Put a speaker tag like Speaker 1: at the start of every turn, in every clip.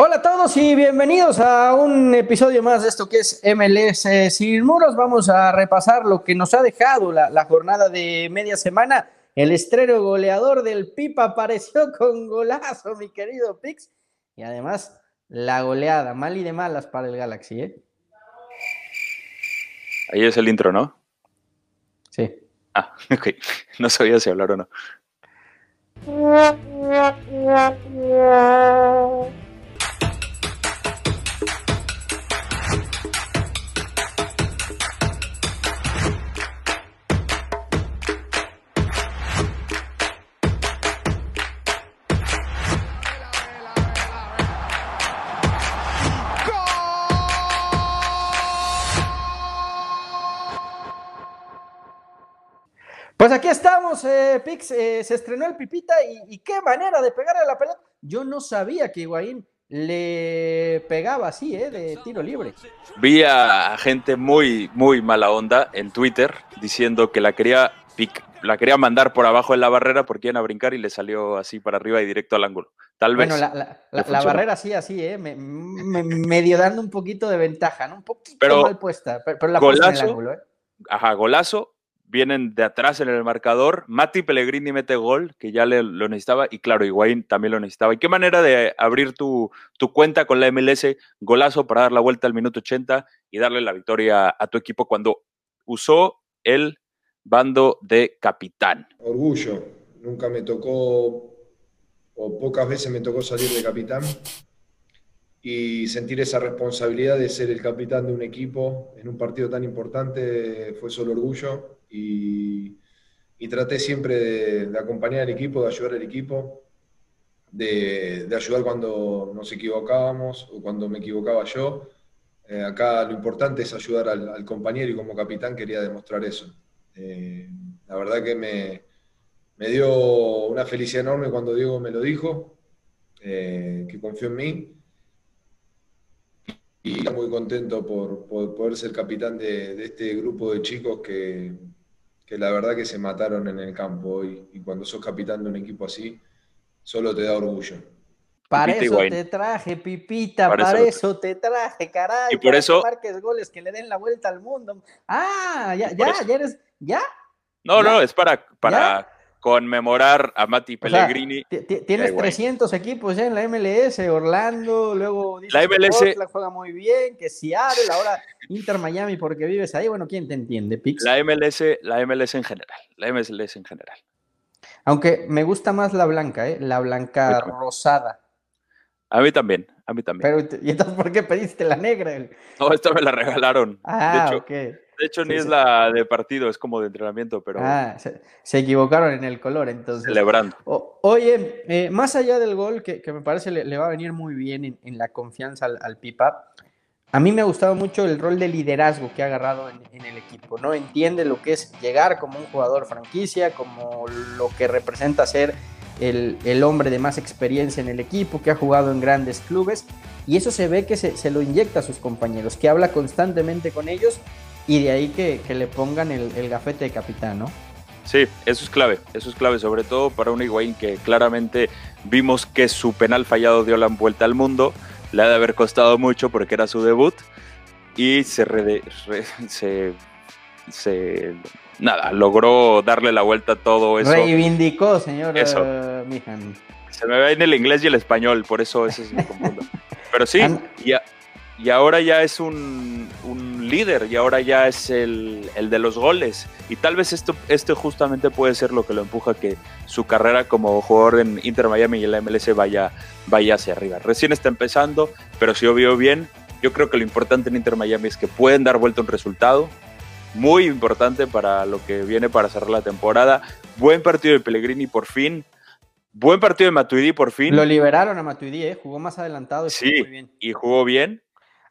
Speaker 1: Hola a todos y bienvenidos a un episodio más de esto que es MLS Sin Muros. Vamos a repasar lo que nos ha dejado la, jornada de media semana. El estreno goleador del Pipa apareció con golazo, mi querido Pix. Y además, la goleada, mal y de malas para el Galaxy. ¿eh?
Speaker 2: Ahí es el intro, ¿no?
Speaker 1: Sí.
Speaker 2: Ah, ok. No sabía si hablar o no.
Speaker 1: estamos, eh, Pix. Eh, se estrenó el Pipita y, qué manera de pegarle a la pelota. Yo no sabía que Higuaín le pegaba así, ¿eh? De tiro libre.
Speaker 2: Vi a gente muy, muy mala onda en Twitter diciendo que la quería, la quería mandar por abajo de la barrera porque iban a brincar y le salió así para arriba y directo al ángulo. Tal vez.
Speaker 1: Bueno, la, barrera sí, así, ¿eh? Me, medio dando un poquito de ventaja, ¿no? Un poquito mal puesta, pero, la
Speaker 2: golazo, en el ángulo, ¿eh? Ajá, golazo vienen de atrás en el marcador. Mati Pellegrini mete gol, que ya le, lo necesitaba, y claro, Higuaín también lo necesitaba. ¿Y qué manera de abrir tu, tu, cuenta con la MLS? Golazo para dar la vuelta al minuto 80 y darle la victoria a tu equipo cuando usó el bando de capitán.
Speaker 3: Orgullo, nunca me tocó, o pocas veces me tocó salir de capitán y sentir esa responsabilidad de ser el capitán de un equipo en un partido tan importante fue solo orgullo y, traté siempre de, acompañar al equipo, de ayudar al equipo, de, ayudar cuando nos equivocábamos o cuando me equivocaba yo. Eh, acá lo importante es ayudar al, compañero y como capitán quería demostrar eso. Eh, la verdad que me, dio una felicidad enorme cuando Diego me lo dijo, eh, que confió en mí. Y muy contento por, poder ser capitán de este grupo de chicos que, que la verdad que se mataron en el campo hoy. Y cuando sos capitán de un equipo así, solo te da orgullo.
Speaker 1: Para eso te traje, Pipita, para, eso te traje, caray.
Speaker 2: Y por eso.
Speaker 1: marques goles que le den la vuelta al mundo. Ah, ya, ya, ya eres. ¿Ya?
Speaker 2: No, no, es para, para conmemorar a Mati Pellegrini.
Speaker 1: tienes 300 equipos ya en la MLS, Orlando, luego
Speaker 2: la MLS
Speaker 1: la juega muy bien, que Seattle, ahora Inter Miami porque vives ahí, bueno, ¿quién te entiende, Pix?
Speaker 2: La MLS, la MLS en general, la MLS en general.
Speaker 1: Aunque me gusta más la blanca, ¿eh? la blanca rosada.
Speaker 2: A mí también, a mí también.
Speaker 1: Pero, ¿y entonces por qué pediste la negra?
Speaker 2: No, esta me la regalaron.
Speaker 1: Ah,
Speaker 2: de
Speaker 1: ok.
Speaker 2: De hecho, ni es la de partido, es como de entrenamiento, pero.
Speaker 1: Ah, se, equivocaron en el color, entonces.
Speaker 2: Celebrando.
Speaker 1: oye, eh, más allá del gol, que, me parece le, va a venir muy bien en, la confianza al, Pipa, a mí me ha gustado mucho el rol de liderazgo que ha agarrado en, el equipo, ¿no? Entiende lo que es llegar como un jugador franquicia, como lo que representa ser el, hombre de más experiencia en el equipo, que ha jugado en grandes clubes, y eso se ve que se, se lo inyecta a sus compañeros, que habla constantemente con ellos y de ahí que, le pongan el, gafete de capitán, ¿no?
Speaker 2: Sí, eso es clave, eso es clave, sobre todo para un Higuaín que claramente vimos que su penal fallado dio la vuelta al mundo, le ha de haber costado mucho porque era su debut y se, se, nada, logró darle la vuelta a todo eso.
Speaker 1: Reivindicó, señor eso. Eh,
Speaker 2: se me ve en el inglés y el español, por eso ese es mi confundo. Pero sí, ya y ahora ya es un, líder y ahora ya es el, de los goles. Y tal vez esto, esto justamente puede ser lo que lo empuja a que su carrera como jugador en Inter Miami y en la MLS vaya, vaya hacia arriba. Recién está empezando, pero si obvio bien, yo creo que lo importante en Inter Miami es que pueden dar vuelta un resultado. Muy importante para lo que viene para cerrar la temporada. Buen partido de Pellegrini por fin. Buen partido de Matuidi por fin.
Speaker 1: Lo liberaron a Matuidi, ¿eh? jugó más adelantado. Y
Speaker 2: sí, muy bien. y jugó bien.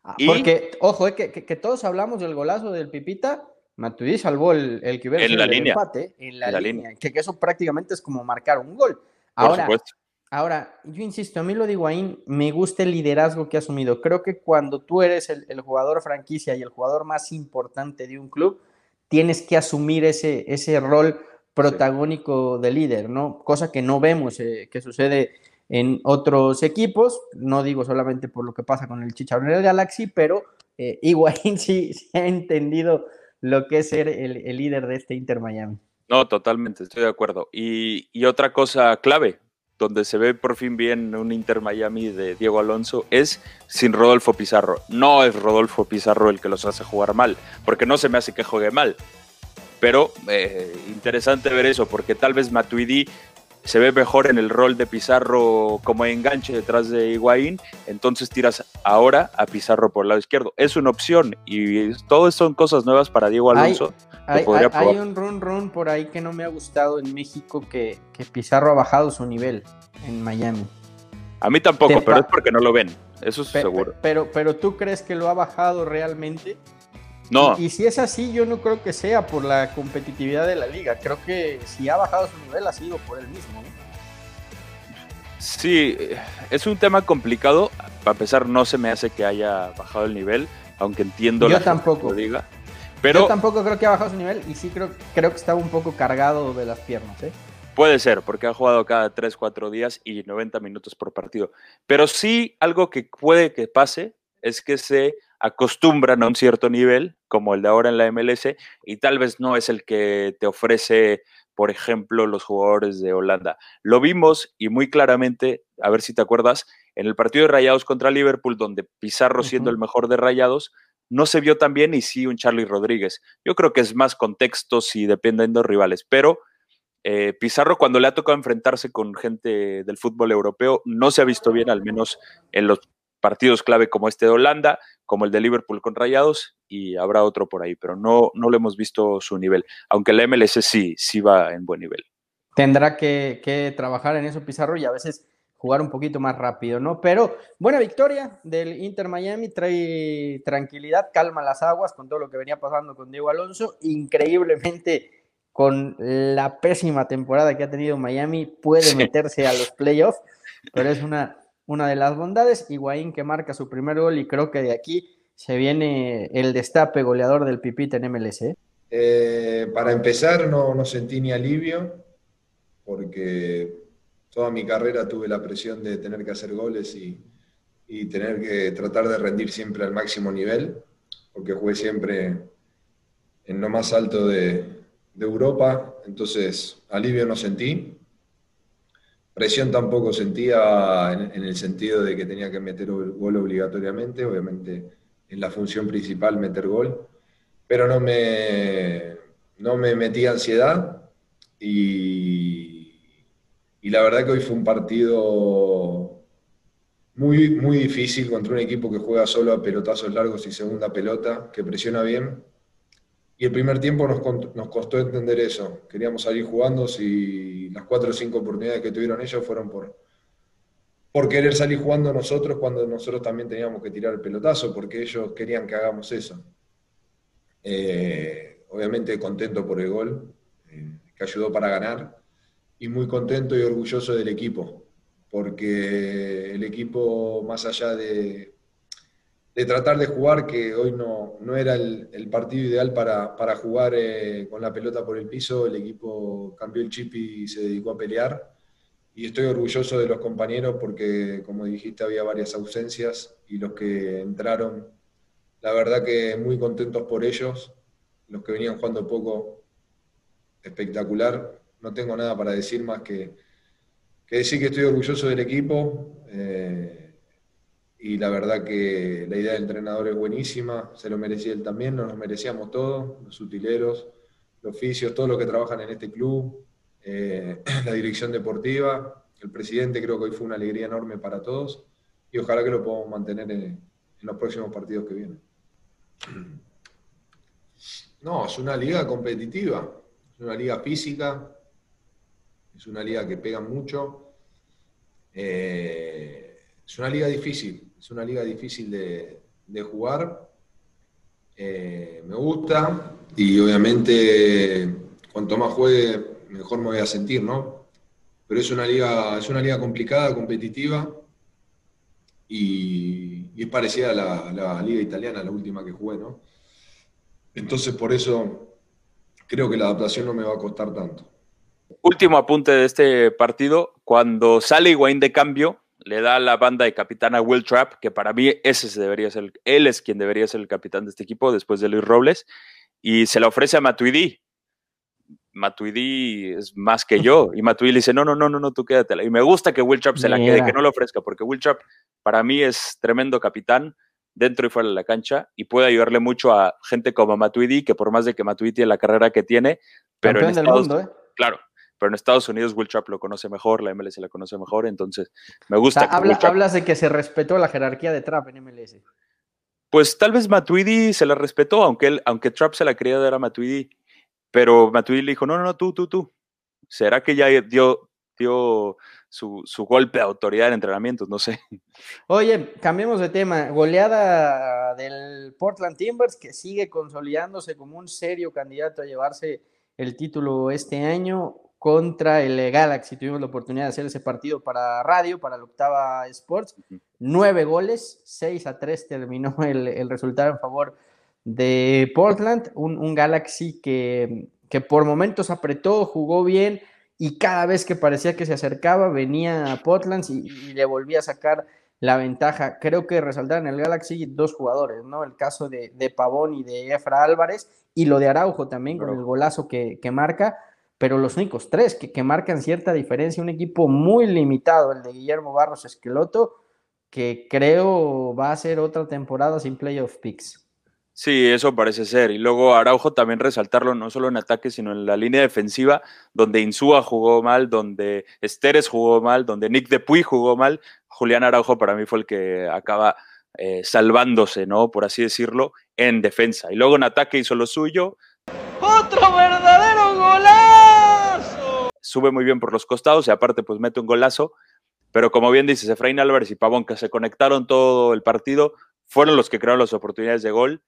Speaker 1: Ah, porque, ojo, es que, todos hablamos del golazo del Pipita. Matuidi salvó el, el que hubiera
Speaker 2: en la línea.
Speaker 1: empate en la, línea, Que, eso prácticamente es como marcar un gol. Ahora, ahora, yo insisto, a mí lo digo ahí, me gusta el liderazgo que ha asumido. Creo que cuando tú eres el, jugador franquicia y el jugador más importante de un club, tienes que asumir ese, ese rol protagónico de líder, ¿no? Cosa que no vemos eh, que sucede en otros equipos. No digo solamente por lo que pasa con el Chicharrón del Galaxy, pero eh, sí, ha entendido lo que es ser el, líder de este Inter Miami.
Speaker 2: No, totalmente, estoy de acuerdo. Y, y, otra cosa clave, donde se ve por fin bien un Inter Miami de Diego Alonso, es sin Rodolfo Pizarro. No es Rodolfo Pizarro el que los hace jugar mal, porque no se me hace que juegue mal. Pero eh, interesante ver eso, porque tal vez Matuidi se ve mejor en el rol de Pizarro como enganche detrás de Higuaín, entonces tiras ahora a Pizarro por el lado izquierdo. Es una opción y todo son cosas nuevas para Diego Alonso.
Speaker 1: Hay, un run run por ahí que no me ha gustado en México que, Pizarro ha bajado su nivel en Miami.
Speaker 2: A mí tampoco, pero es porque no lo ven, eso es seguro.
Speaker 1: Pero, pero tú crees que lo ha bajado realmente?
Speaker 2: No.
Speaker 1: Y, si es así, yo no creo que sea por la competitividad de la liga. Creo que si ha bajado su nivel ha sido por él mismo.
Speaker 2: Sí, es un tema complicado. Para empezar, no se me hace que haya bajado el nivel, aunque entiendo
Speaker 1: yo tampoco.
Speaker 2: lo diga. Pero,
Speaker 1: yo tampoco creo que ha bajado su nivel y sí creo, creo que estaba un poco cargado de las piernas. ¿eh?
Speaker 2: Puede ser, porque ha jugado cada 3, 4 días y 90 minutos por partido. Pero sí, algo que puede que pase es que se acostumbran a un cierto nivel, como el de ahora en la MLS, y tal vez no es el que te ofrece, por ejemplo, los jugadores de Holanda. Lo vimos y muy claramente, a ver si te acuerdas, en el partido de Rayados contra Liverpool, donde Pizarro, siendo el mejor de Rayados, no se vio tan bien y sí un Charlie Rodríguez. Yo creo que es más contextos y dependiendo de rivales, pero eh, Pizarro cuando le ha tocado enfrentarse con gente del fútbol europeo no se ha visto bien, al menos en los partidos clave como este de Holanda, como el de Liverpool con Rayados y habrá otro por ahí, pero no, no lo hemos visto su nivel, aunque el MLS sí, sí va en buen nivel.
Speaker 1: Tendrá que, trabajar en eso Pizarro y a veces jugar un poquito más rápido, ¿no? Pero buena victoria del Inter Miami, trae tranquilidad, calma las aguas con todo lo que venía pasando con Diego Alonso, increíblemente con la pésima temporada que ha tenido Miami, puede meterse a los playoffs, pero es una una de las bondades. Higuaín que marca su primer gol y creo que de aquí se viene el destape goleador del Pipita en MLS. ¿eh?
Speaker 3: Eh, para empezar, no, no sentí ni alivio, porque toda mi carrera tuve la presión de tener que hacer goles y, tener que tratar de rendir siempre al máximo nivel, porque jugué siempre en lo más alto de, de Europa, entonces alivio no sentí. Presión tampoco sentía en, el sentido de que tenía que meter gol obligatoriamente, obviamente en la función principal meter gol, pero no me, no me metí ansiedad y, y la verdad que hoy fue un partido muy, muy difícil contra un equipo que juega solo a pelotazos largos y segunda pelota, que presiona bien y el primer tiempo nos, nos, costó entender eso. Queríamos salir jugando si las cuatro o cinco oportunidades que tuvieron ellos fueron por, por querer salir jugando nosotros cuando nosotros también teníamos que tirar el pelotazo, porque ellos querían que hagamos eso. Eh, obviamente contento por el gol, eh, que ayudó para ganar, y muy contento y orgulloso del equipo, porque el equipo, más allá de, de tratar de jugar, que hoy no, no era el, partido ideal para, para jugar eh, con la pelota por el piso, el equipo cambió el chip y se dedicó a pelear. Y estoy orgulloso de los compañeros porque, como dijiste, había varias ausencias y los que entraron, la verdad que muy contentos por ellos. Los que venían jugando poco, espectacular. No tengo nada para decir más que, que decir que estoy orgulloso del equipo. Eh, y la verdad que la idea del entrenador es buenísima, se lo merecía él también, nos lo merecíamos todos, los utileros, los oficios, todos los que trabajan en este club, eh, la dirección deportiva, el presidente, creo que hoy fue una alegría enorme para todos y ojalá que lo podamos mantener en, los próximos partidos que vienen. No, es una liga competitiva, es una liga física, es una liga que pega mucho, eh, es una liga difícil, es una liga difícil de, jugar. Eh, me gusta y obviamente cuanto más juegue, mejor me voy a sentir, ¿no? Pero es una liga, es una liga complicada, competitiva y, es parecida a la, liga italiana, la última que jugué, ¿no? Entonces por eso creo que la adaptación no me va a costar tanto.
Speaker 2: Último apunte de este partido, cuando sale Wayne de cambio, le da la banda de capitán a Will Trapp, que para mí ese debería ser, él es quien debería ser el capitán de este equipo después de Luis Robles, y se la ofrece a Matuidi. Matuidi es más que yo, y Matuidi le dice, no, no, no, no, no, tú quédatela. Y me gusta que Will Trapp se la quede, que no lo ofrezca, porque Will Trapp para mí es tremendo capitán dentro y fuera de la cancha y puede ayudarle mucho a gente como Matuidi, que por más de que Matuidi tiene la carrera que tiene, pero en Estados, mundo, ¿eh? claro, pero en Estados Unidos Will Trapp lo conoce mejor, la MLS la conoce mejor, entonces me gusta.
Speaker 1: hablas de que se respetó la jerarquía de Trapp en MLS.
Speaker 2: Pues tal vez Matuidi se la respetó, aunque, él, aunque Trapp se la quería dar a Matuidi, pero Matuidi le dijo, no, no, no, tú, tú, tú. ¿Será que ya dio, dio su, golpe de autoridad en entrenamientos? No sé.
Speaker 1: Oye, cambiemos de tema. Goleada del Portland Timbers que sigue consolidándose como un serio candidato a llevarse el título este año contra el Galaxy. Tuvimos la oportunidad de hacer ese partido para radio, para la octava Sports. Nueve goles, seis a tres terminó el, resultado en favor de Portland. Un, Galaxy que, que, por momentos apretó, jugó bien y cada vez que parecía que se acercaba venía a Portland y, le volvía a sacar la ventaja. Creo que resaltar en el Galaxy dos jugadores, ¿no? El caso de, Pavón y de Efra Álvarez y lo de Araujo también con el golazo que, que marca pero los únicos tres que, que, marcan cierta diferencia, un equipo muy limitado, el de Guillermo Barros Esqueloto, que creo va a ser otra temporada sin playoff picks.
Speaker 2: Sí, eso parece ser. Y luego Araujo también resaltarlo no solo en ataque, sino en la línea defensiva, donde Insúa jugó mal, donde Esteres jugó mal, donde Nick Depuy jugó mal. Julián Araujo para mí fue el que acaba eh, salvándose, ¿no? Por así decirlo, en defensa. Y luego en ataque hizo lo suyo. ¡Otro verdadero golazo! Sube muy bien por los costados y aparte pues mete un golazo. Pero como bien dices, Efraín Álvarez y Pavón, que se conectaron todo el partido, fueron los que crearon las oportunidades de gol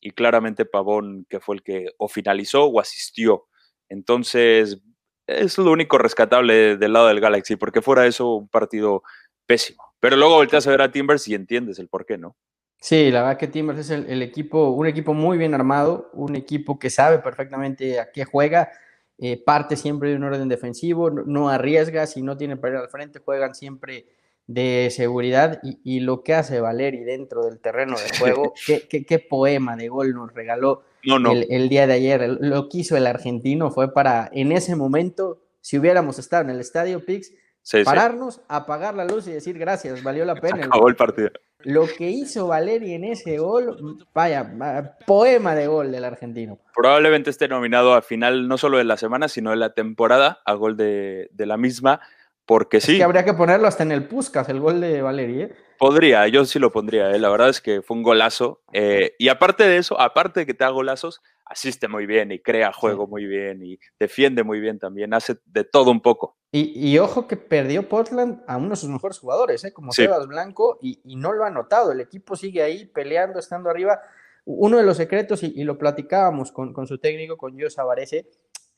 Speaker 2: y claramente Pavón, que fue el que o finalizó o asistió. Entonces, es lo único rescatable del lado del Galaxy, porque fuera eso, un partido pésimo. Pero luego volteas a ver a Timbers y entiendes el por qué, ¿no?
Speaker 1: Sí, la verdad que Timbers es el, equipo, un equipo muy bien armado, un equipo que sabe perfectamente a qué juega, eh, parte siempre de un orden defensivo, no, arriesga, si no tiene para ir al frente, juegan siempre de seguridad y, lo que hace Valeri dentro del terreno de juego, qué, poema de gol nos regaló El, día de ayer. Lo que hizo el argentino fue para, en ese momento, si hubiéramos estado en el estadio Pix, pararnos, apagar la luz y decir gracias, valió la pena.
Speaker 2: Acabó el partido.
Speaker 1: Lo que hizo Valeri en ese gol, vaya, poema de gol del argentino.
Speaker 2: Probablemente esté nominado a final no solo de la semana, sino de la temporada, a gol de, de la misma. Porque sí.
Speaker 1: que habría que ponerlo hasta en el Puskas, el gol de Valeri. ¿eh?
Speaker 2: Podría, yo sí lo pondría. ¿eh? La verdad es que fue un golazo. Eh, y aparte de eso, aparte de que te da golazos, asiste muy bien y crea juego muy bien y defiende muy bien también. Hace de todo un poco.
Speaker 1: Y, ojo que perdió Portland a uno de sus mejores jugadores, como Sebas Blanco, y, no lo ha notado. El equipo sigue ahí peleando, estando arriba. Uno de los secretos, y, lo platicábamos con, con, su técnico, con Gio Savarese,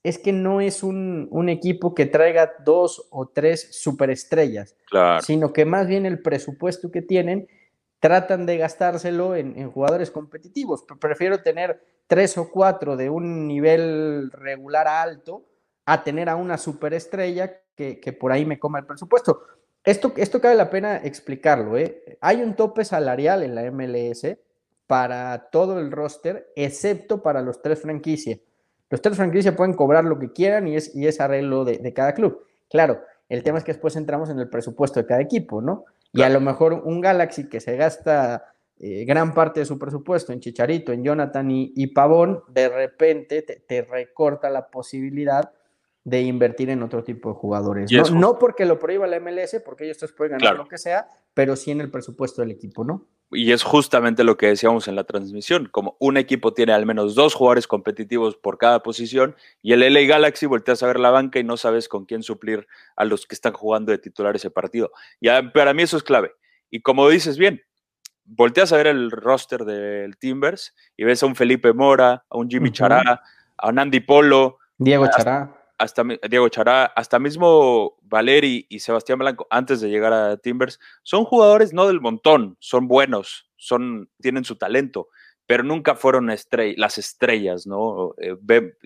Speaker 1: es que no es un, equipo que traiga dos o tres superestrellas, sino que más bien el presupuesto que tienen tratan de gastárselo en, jugadores competitivos. Prefiero tener tres o cuatro de un nivel regular a alto a tener a una superestrella que, que por ahí me coma el presupuesto. Esto, esto cabe la pena explicarlo. ¿eh? Hay un tope salarial en la MLS para todo el roster, excepto para los tres franquicias. Los tres franquicias pueden cobrar lo que quieran y es, y es arreglo de, cada club. Claro, el tema es que después entramos en el presupuesto de cada equipo, ¿no? Y a lo mejor un Galaxy que se gasta eh, gran parte de su presupuesto en Chicharito, en Jonathan y, Pavón, de repente te, recorta la posibilidad de invertir en otro tipo de jugadores. ¿no? no porque lo prohíba la MLS, porque ellos tres pueden ganar lo que sea, pero sí en el presupuesto del equipo, ¿no?
Speaker 2: y es justamente lo que decíamos en la transmisión, como un equipo tiene al menos dos jugadores competitivos por cada posición y el LA Galaxy volteas a ver la banca y no sabes con quién suplir a los que están jugando de titular ese partido. Y para mí eso es clave. Y como dices bien, volteas a ver el roster del Timbers y ves a un Felipe Mora, a un Jimmy Chará, a un Andy Polo,
Speaker 1: Diego Chará
Speaker 2: hasta Diego Chará, hasta mismo Valeri y Sebastián Blanco, antes de llegar a Timbers, son jugadores no del montón, son buenos, son, tienen su talento, pero nunca fueron las estrellas, ¿no? Eh,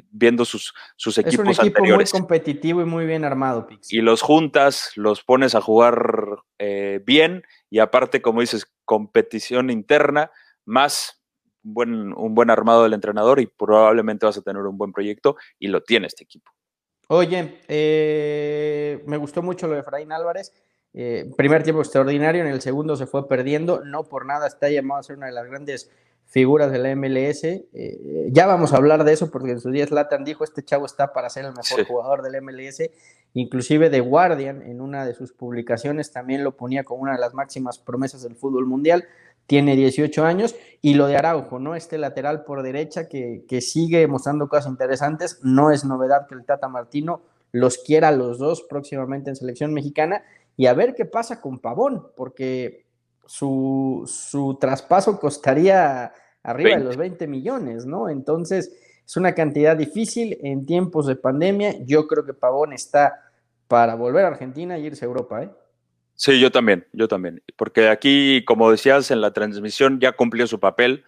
Speaker 2: viendo sus, sus equipos
Speaker 1: Es un equipo muy competitivo y muy bien armado, Pix.
Speaker 2: Y los juntas, los pones a jugar eh, bien y aparte, como dices, competición interna, más un buen, un buen armado del entrenador y probablemente vas a tener un buen proyecto y lo tiene este equipo.
Speaker 1: Oye, eh, me gustó mucho lo de Fraín Álvarez. primer tiempo extraordinario, en el segundo se fue perdiendo, no por nada está llamado a ser una de las grandes figuras de la MLS. Eh, ya vamos a hablar de eso porque en su día Slatan dijo, este chavo está para ser el mejor jugador del MLS. Inclusive The Guardian en una de sus publicaciones también lo ponía como una de las máximas promesas del fútbol mundial. Tiene 18 años y lo de Araujo, ¿no? Este lateral por derecha que, que sigue mostrando cosas interesantes. No es novedad que el Tata Martino los quiera a los dos próximamente en selección mexicana y a ver qué pasa con Pavón, porque su, su traspaso costaría arriba de los 20 millones, ¿no? Entonces, es una cantidad difícil en tiempos de pandemia. Yo creo que Pavón está para volver a Argentina y irse a Europa, ¿eh?
Speaker 2: Sí, yo también, yo también. Porque aquí, como decías en la transmisión, ya cumplió su papel,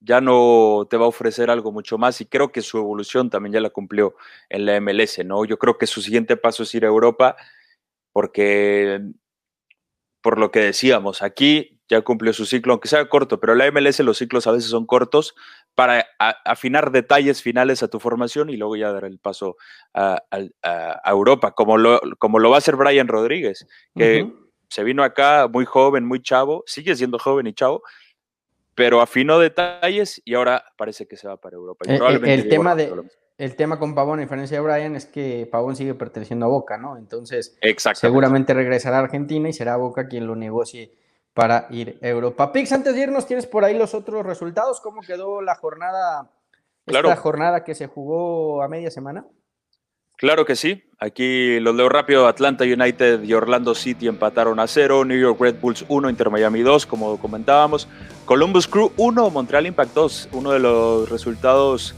Speaker 2: ya no te va a ofrecer algo mucho más y creo que su evolución también ya la cumplió en la MLS, ¿no? Yo creo que su siguiente paso es ir a Europa porque, por lo que decíamos, aquí ya cumplió su ciclo, aunque sea corto, pero la MLS los ciclos a veces son cortos para afinar detalles finales a tu formación y luego ya dar el paso a, Europa, como lo, como lo va a hacer Brian Rodríguez, que se vino acá muy joven, muy chavo, sigue siendo joven y chavo, pero afinó detalles y ahora parece que se va para Europa.
Speaker 1: Eh, eh, el, tema de, el tema con Pavón, a diferencia de Brian, es que Pavón sigue perteneciendo a Boca, ¿no? Entonces, seguramente regresará a Argentina y será Boca quien lo negocie para ir a Europa. Pix, antes de irnos, ¿tienes por ahí los otros resultados? ¿Cómo quedó la jornada,
Speaker 2: claro.
Speaker 1: esta jornada que se jugó a media semana?
Speaker 2: Claro que sí. Aquí los leo rápido. Atlanta United y Orlando City empataron a cero. New York Red Bulls 1, Inter Miami 2, como comentábamos. Columbus Crew 1, Montreal Impact 2. Uno de los resultados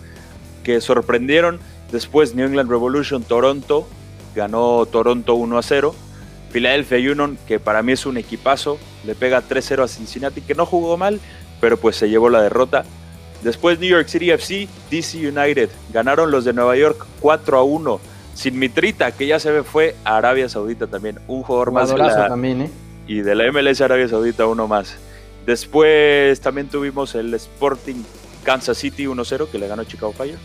Speaker 2: que sorprendieron. Después New England Revolution Toronto. Ganó Toronto 1 a 0. Philadelphia Union, que para mí es un equipazo, le pega 3-0 a Cincinnati, que no jugó mal, pero pues se llevó la derrota. Después New York City FC, DC United, ganaron los de Nueva York 4 a 1. Sin Mitrita, que ya se ve fue a Arabia Saudita también, un jugador más
Speaker 1: de la, también, ¿eh?
Speaker 2: y de la MLS Arabia Saudita uno más. Después también tuvimos el Sporting Kansas City 1-0 que le ganó Chicago Fire.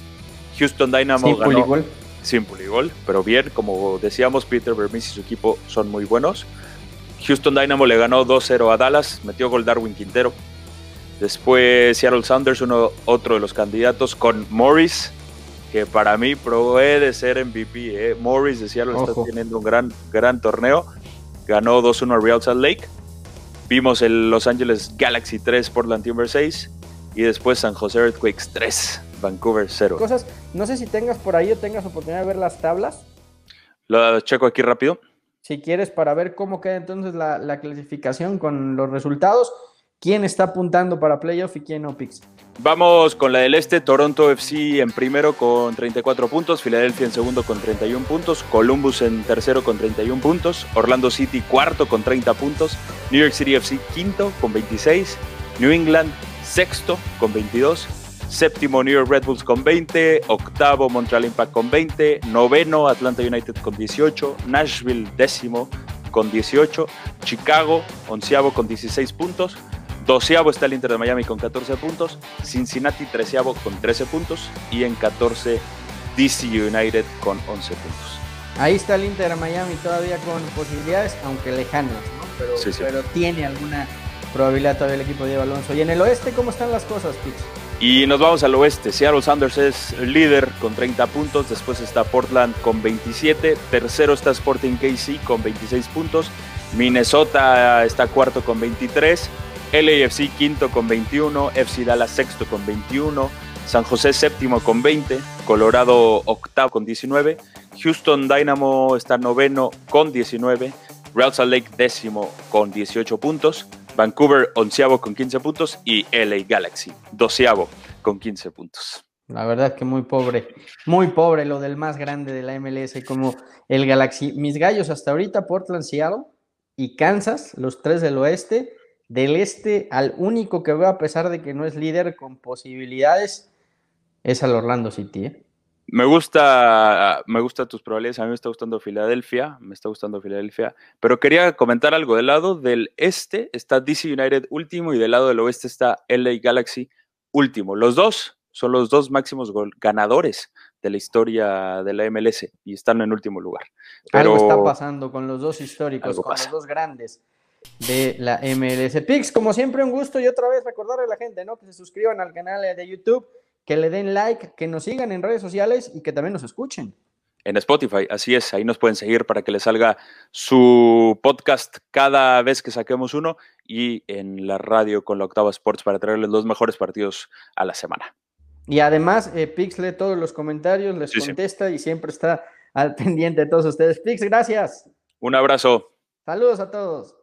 Speaker 2: Houston Dynamo ganó sin puligol, pero bien, como decíamos, Peter Vermis y su equipo son muy buenos. Houston Dynamo le ganó 2-0 a Dallas, metió gol Darwin Quintero. Después Seattle Sounders, uno, otro de los candidatos, con Morris, que para mí puede ser MVP. ¿eh? Morris de Seattle está teniendo un gran, gran torneo. Ganó 2-1 a Real Salt Lake. Vimos el Los Angeles Galaxy 3, Portland Timber 6. Y después San José Earthquakes 3. Vancouver 0.
Speaker 1: Cosas, no sé si tengas por ahí o tengas oportunidad de ver las tablas.
Speaker 2: Lo checo aquí rápido.
Speaker 1: Si quieres, para ver cómo queda entonces la, clasificación con los resultados, quién está apuntando para playoff y quién no, Pix.
Speaker 2: Vamos con la del este, Toronto FC en primero con 34 puntos, Filadelfia en segundo con 31 puntos, Columbus en tercero con 31 puntos, Orlando City cuarto con 30 puntos, New York City FC quinto con 26, New England sexto con 22, Séptimo New York Red Bulls con 20, octavo Montreal Impact con 20, noveno Atlanta United con 18, Nashville décimo con 18, Chicago onceavo con 16 puntos, doceavo está el Inter de Miami con 14 puntos, Cincinnati treceavo con 13 puntos y en 14 DC United con 11 puntos.
Speaker 1: Ahí está el Inter de Miami todavía con posibilidades, aunque lejanas, ¿no? pero, pero tiene alguna probabilidad todavía el equipo de Alonso. ¿Y en el oeste cómo están las cosas, Pitch?
Speaker 2: Y nos vamos al oeste. Seattle Sanders es líder con 30 puntos. Después está Portland con 27. Tercero está Sporting KC con 26 puntos. Minnesota está cuarto con 23. LAFC quinto con 21. FC Dallas sexto con 21. San José séptimo con 20. Colorado octavo con 19. Houston Dynamo está noveno con 19. Real Salt Lake décimo con 18 puntos. Vancouver onceavo con 15 puntos y LA Galaxy doceavo con 15 puntos.
Speaker 1: La verdad que muy pobre, muy pobre lo del más grande de la MLS como el Galaxy. Mis gallos hasta ahorita, Portland, Seattle y Kansas, los tres del oeste, del este, al único que veo, a pesar de que no es líder con posibilidades, es al Orlando City. ¿eh?
Speaker 2: Me gusta, me gusta tus probabilidades. A mí me está gustando Filadelfia, me está gustando Filadelfia. Pero quería comentar algo. Del lado del este está DC United último y del lado del oeste está LA Galaxy último. Los dos son los dos máximos ganadores de la historia de la MLS y están en último lugar.
Speaker 1: Algo está pasando con los dos históricos, con los dos grandes de la MLS. Pix, como siempre, un gusto y otra vez recordarle a la gente, ¿no? Que se suscriban al canal de YouTube, que le den like, que nos sigan en redes sociales y que también nos escuchen.
Speaker 2: En Spotify, así es, ahí nos pueden seguir para que les salga su podcast cada vez que saquemos uno y en la radio con la Octava Sports para traerles los mejores partidos a la semana.
Speaker 1: Y además, eh, Pix lee todos los comentarios, les contesta y siempre está al pendiente de todos ustedes. Pix, gracias.
Speaker 2: Un abrazo.
Speaker 1: Saludos a todos.